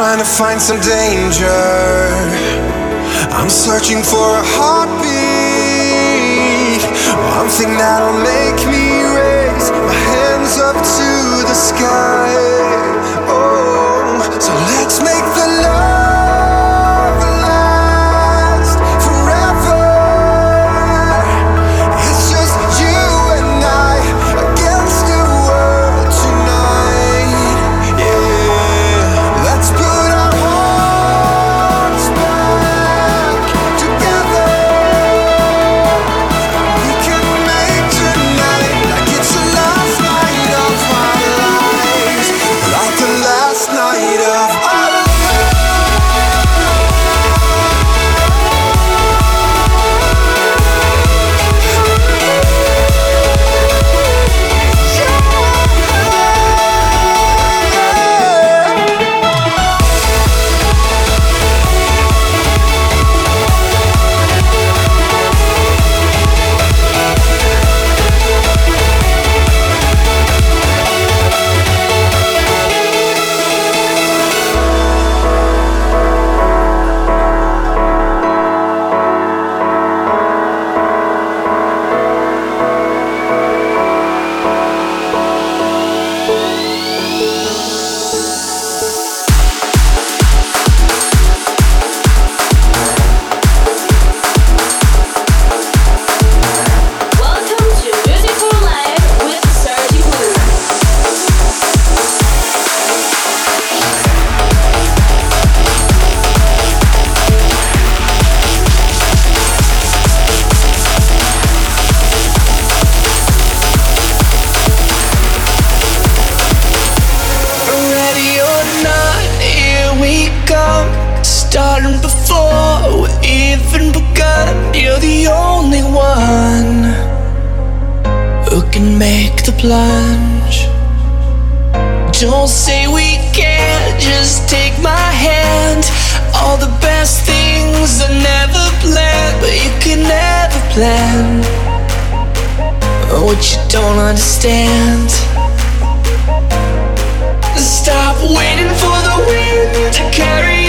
trying to find some danger. I'm searching for a heartbeat, one thing that'll make. take the plunge. Don't say we can't, just take my hand. All the best things are never planned, but you can never plan what you don't understand. Stop waiting for the wind to carry.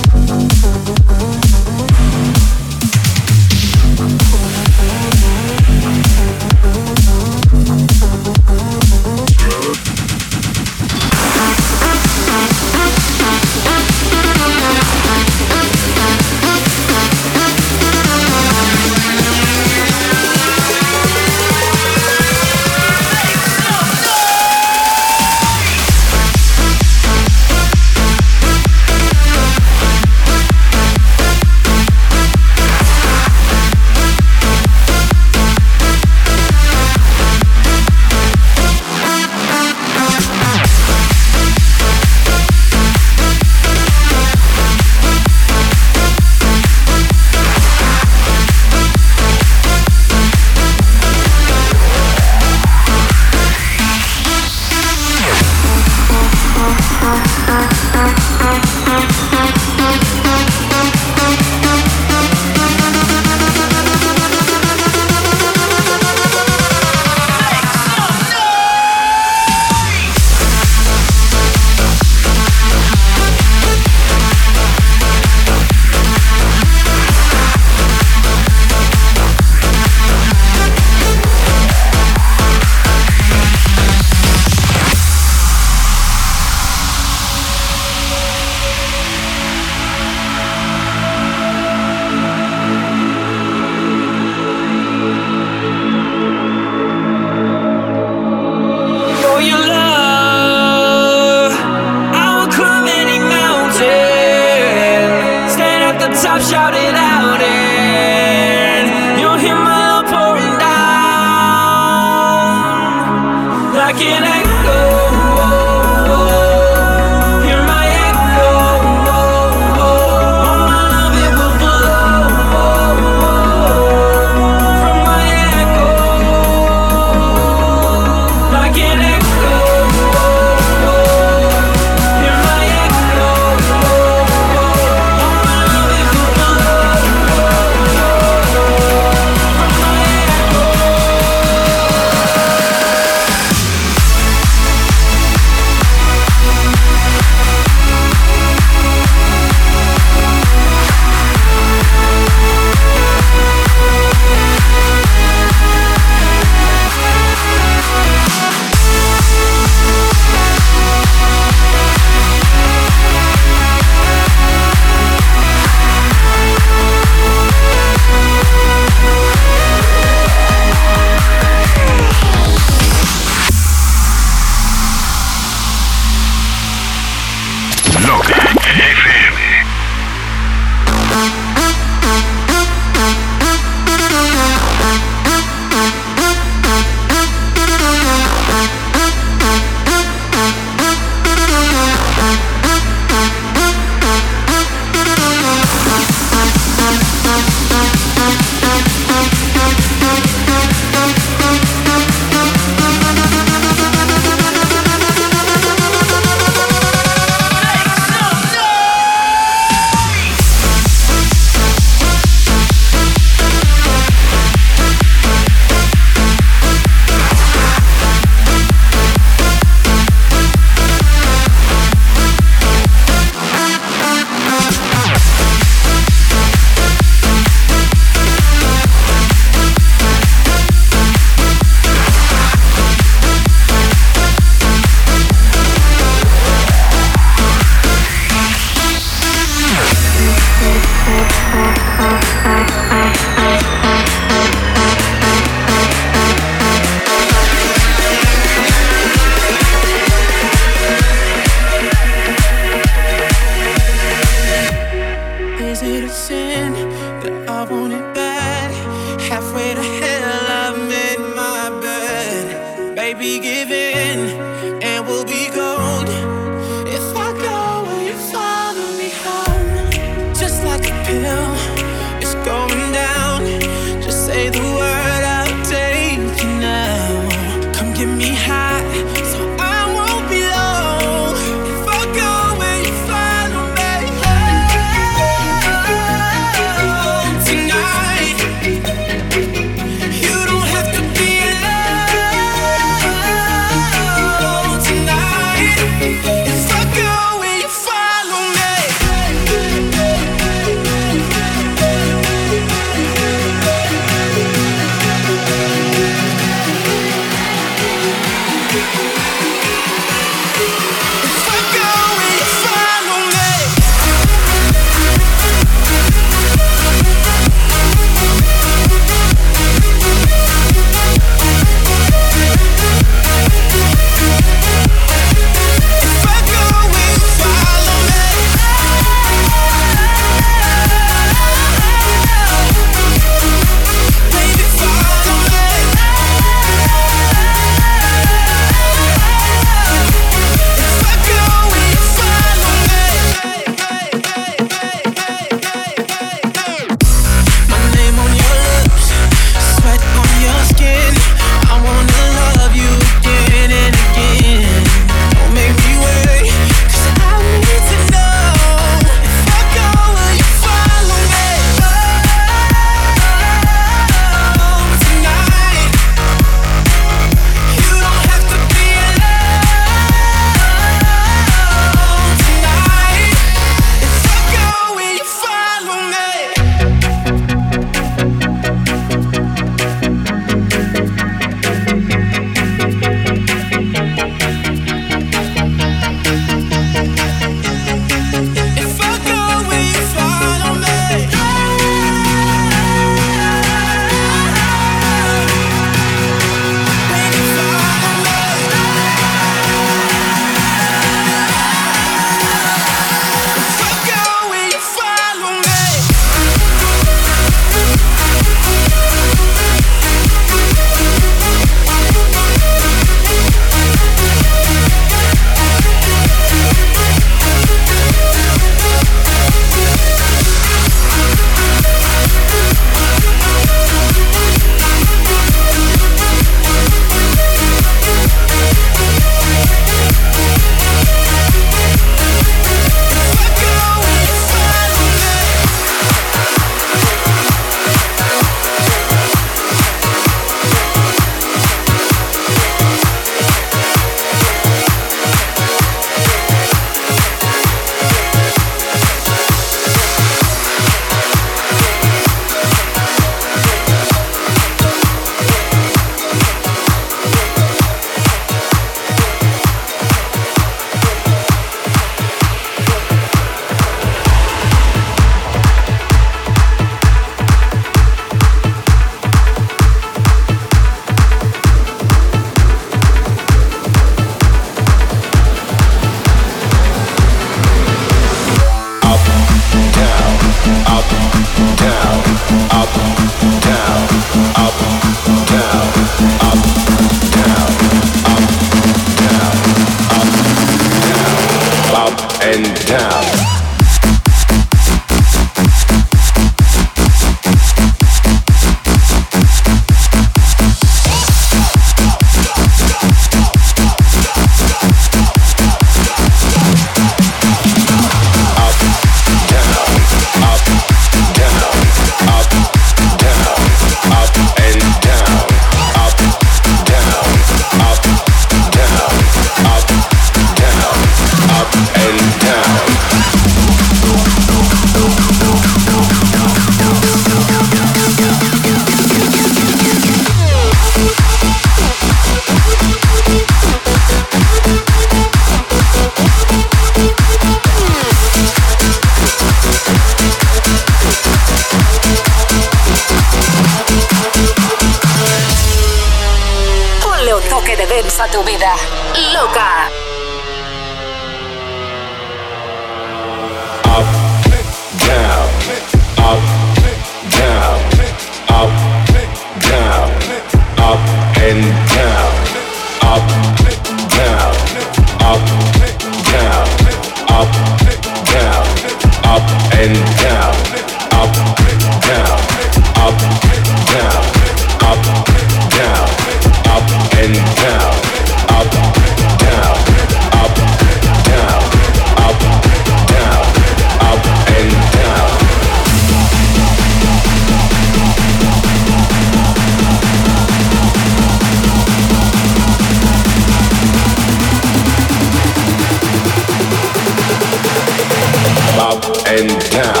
And now.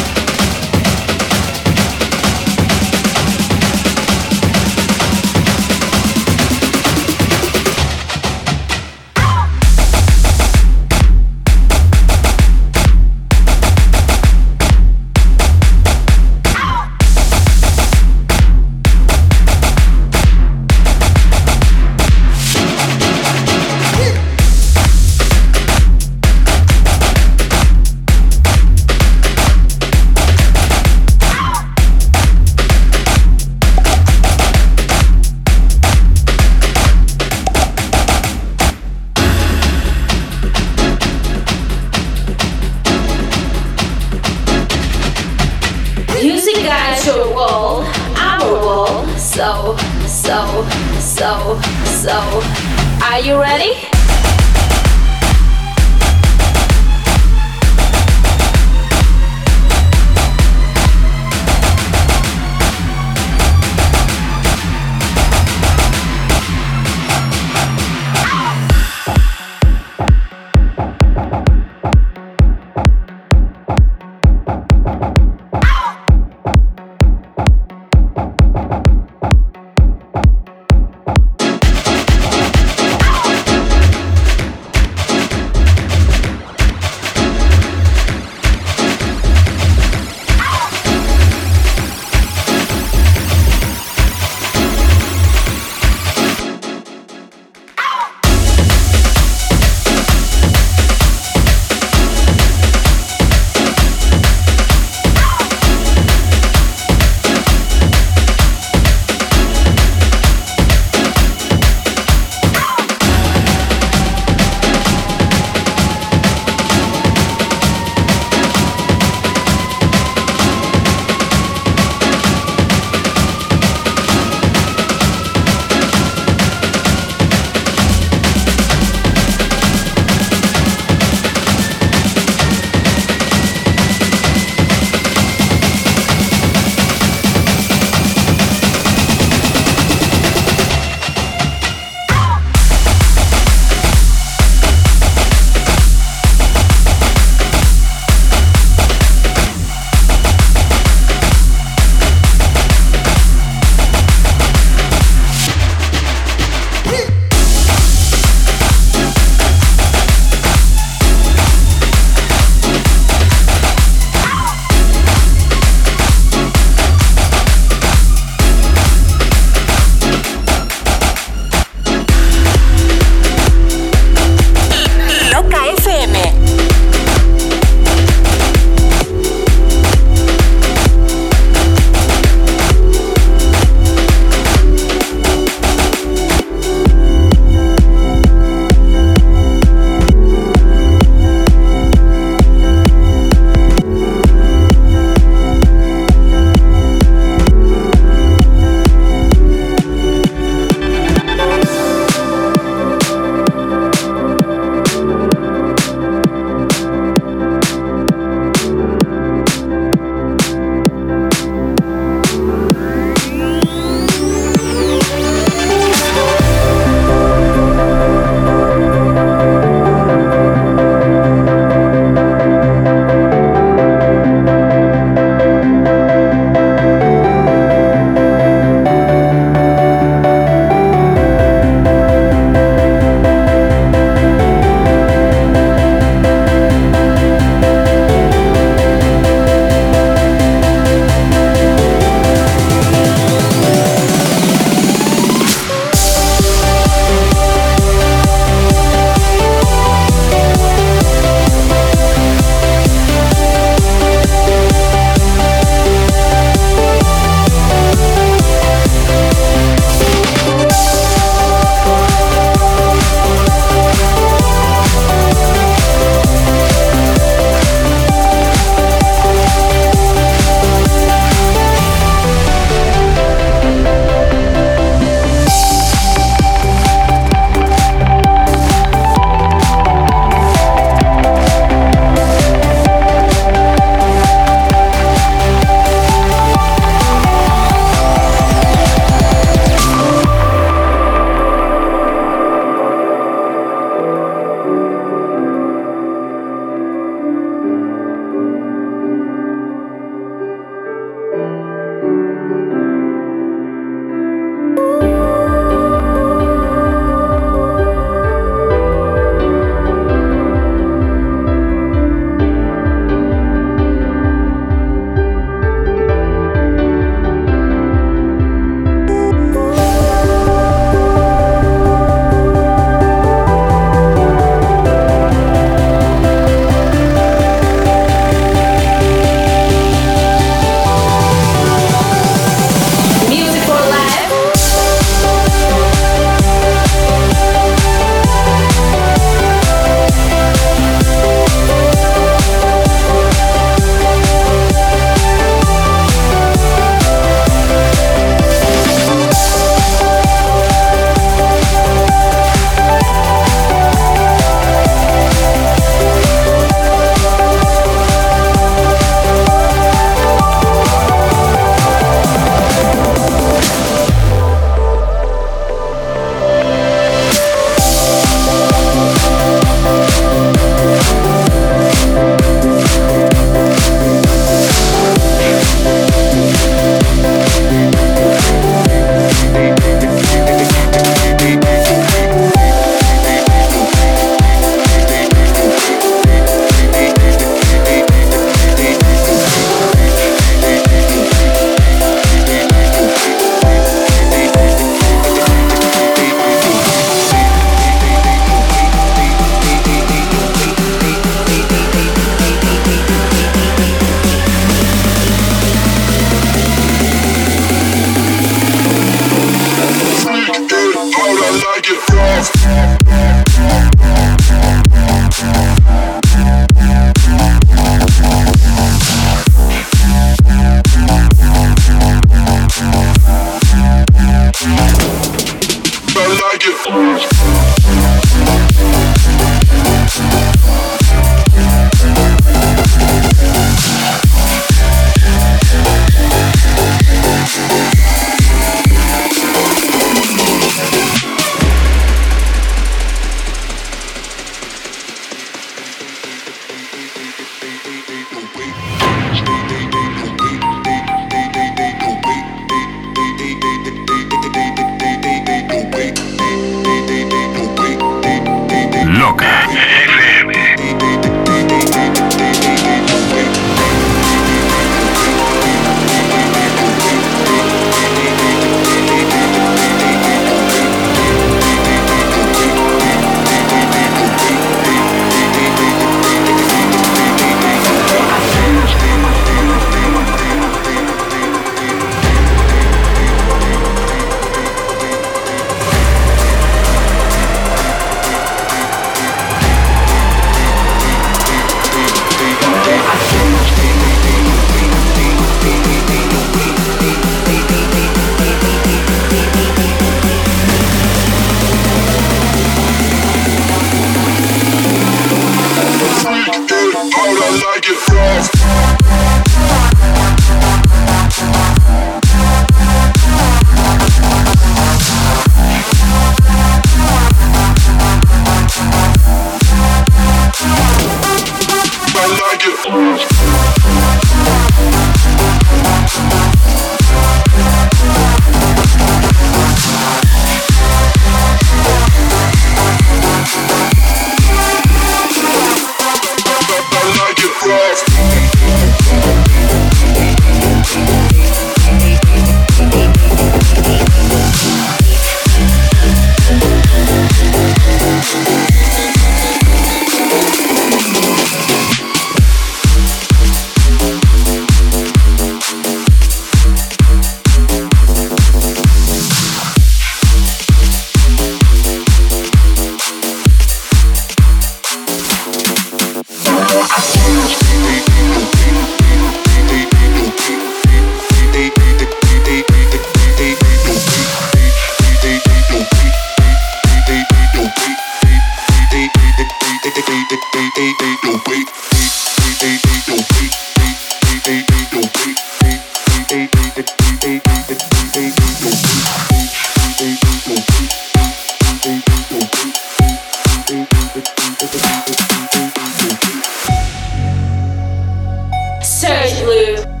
Search Blue.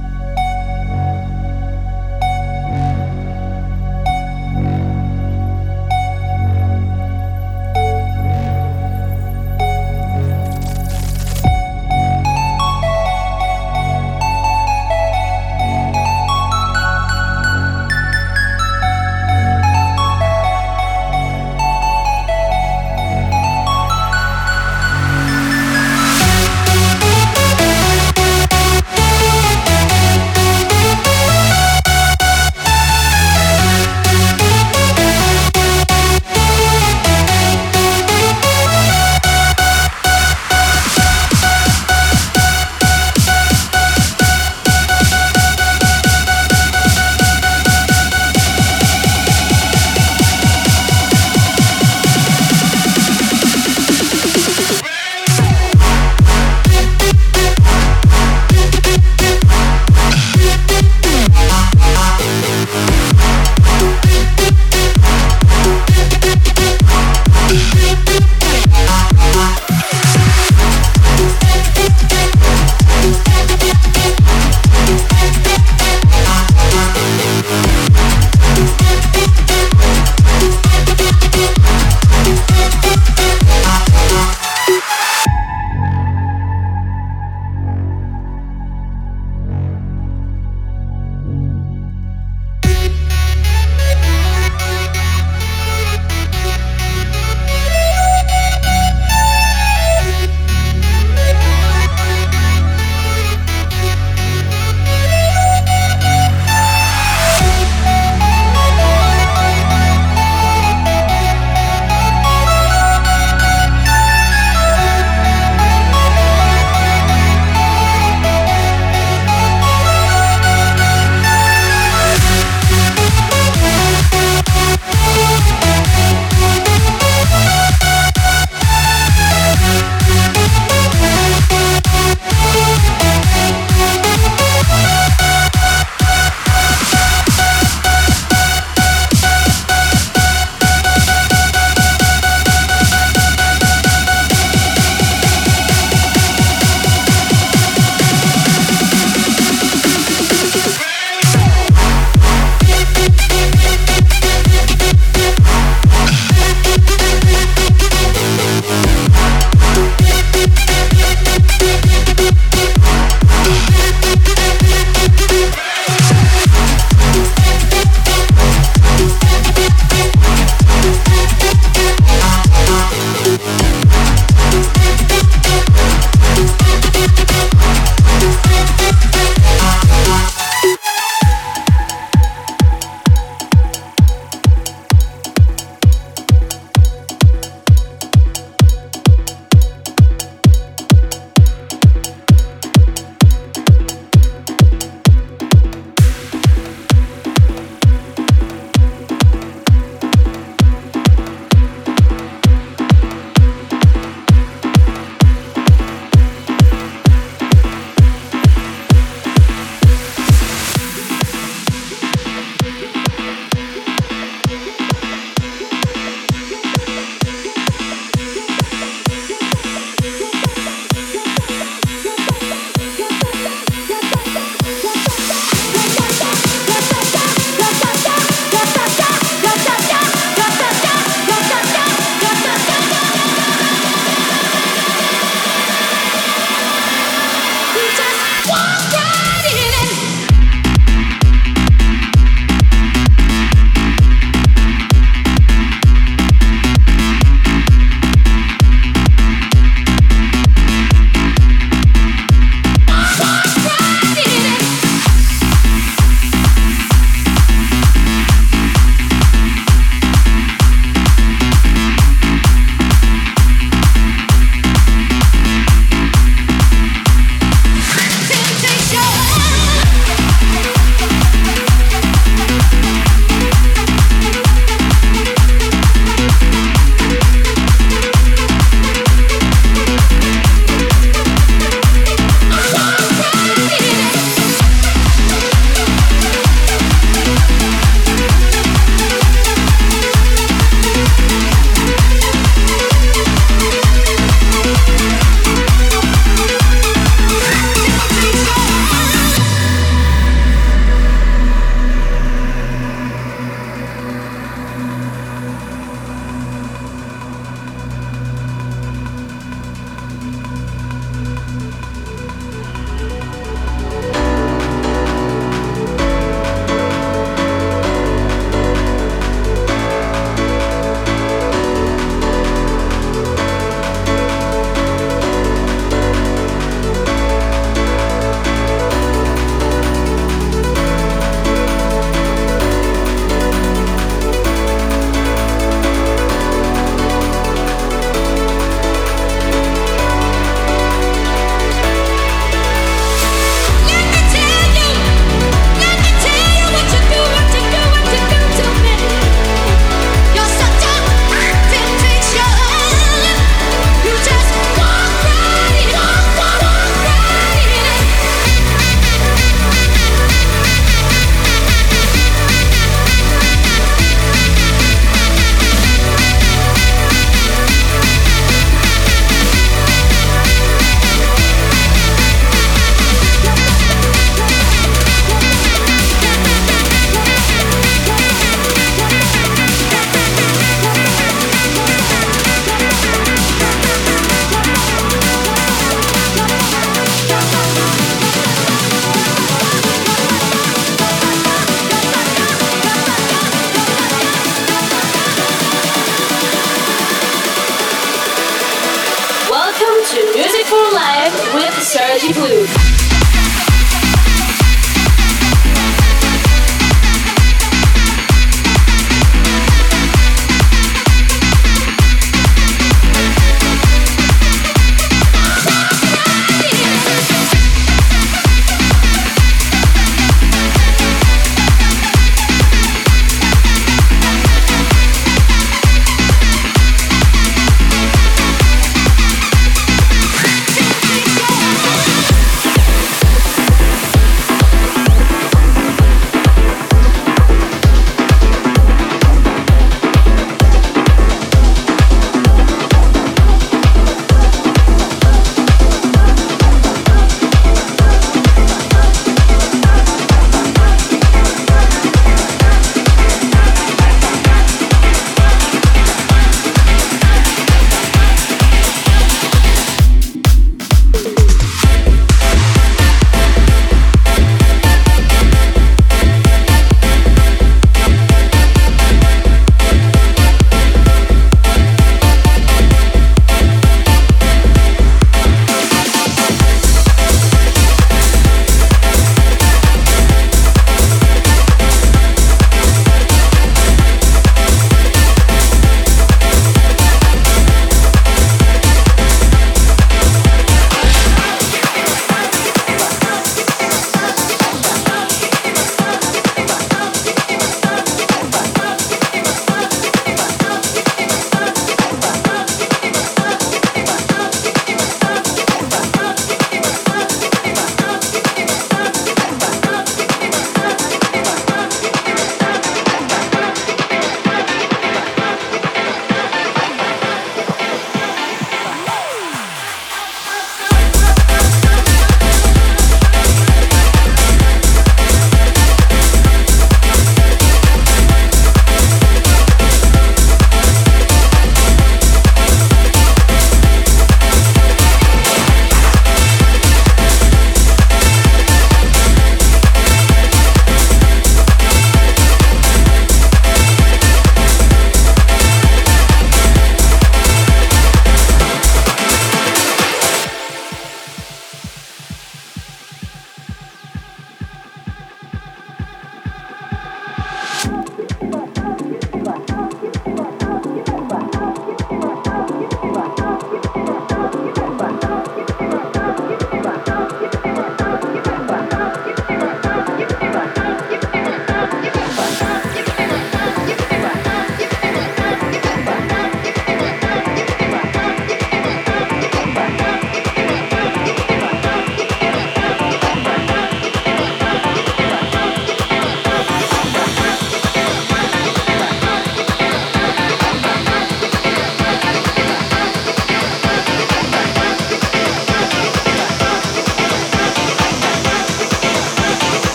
Full Life with Sergi Blue.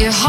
It's like your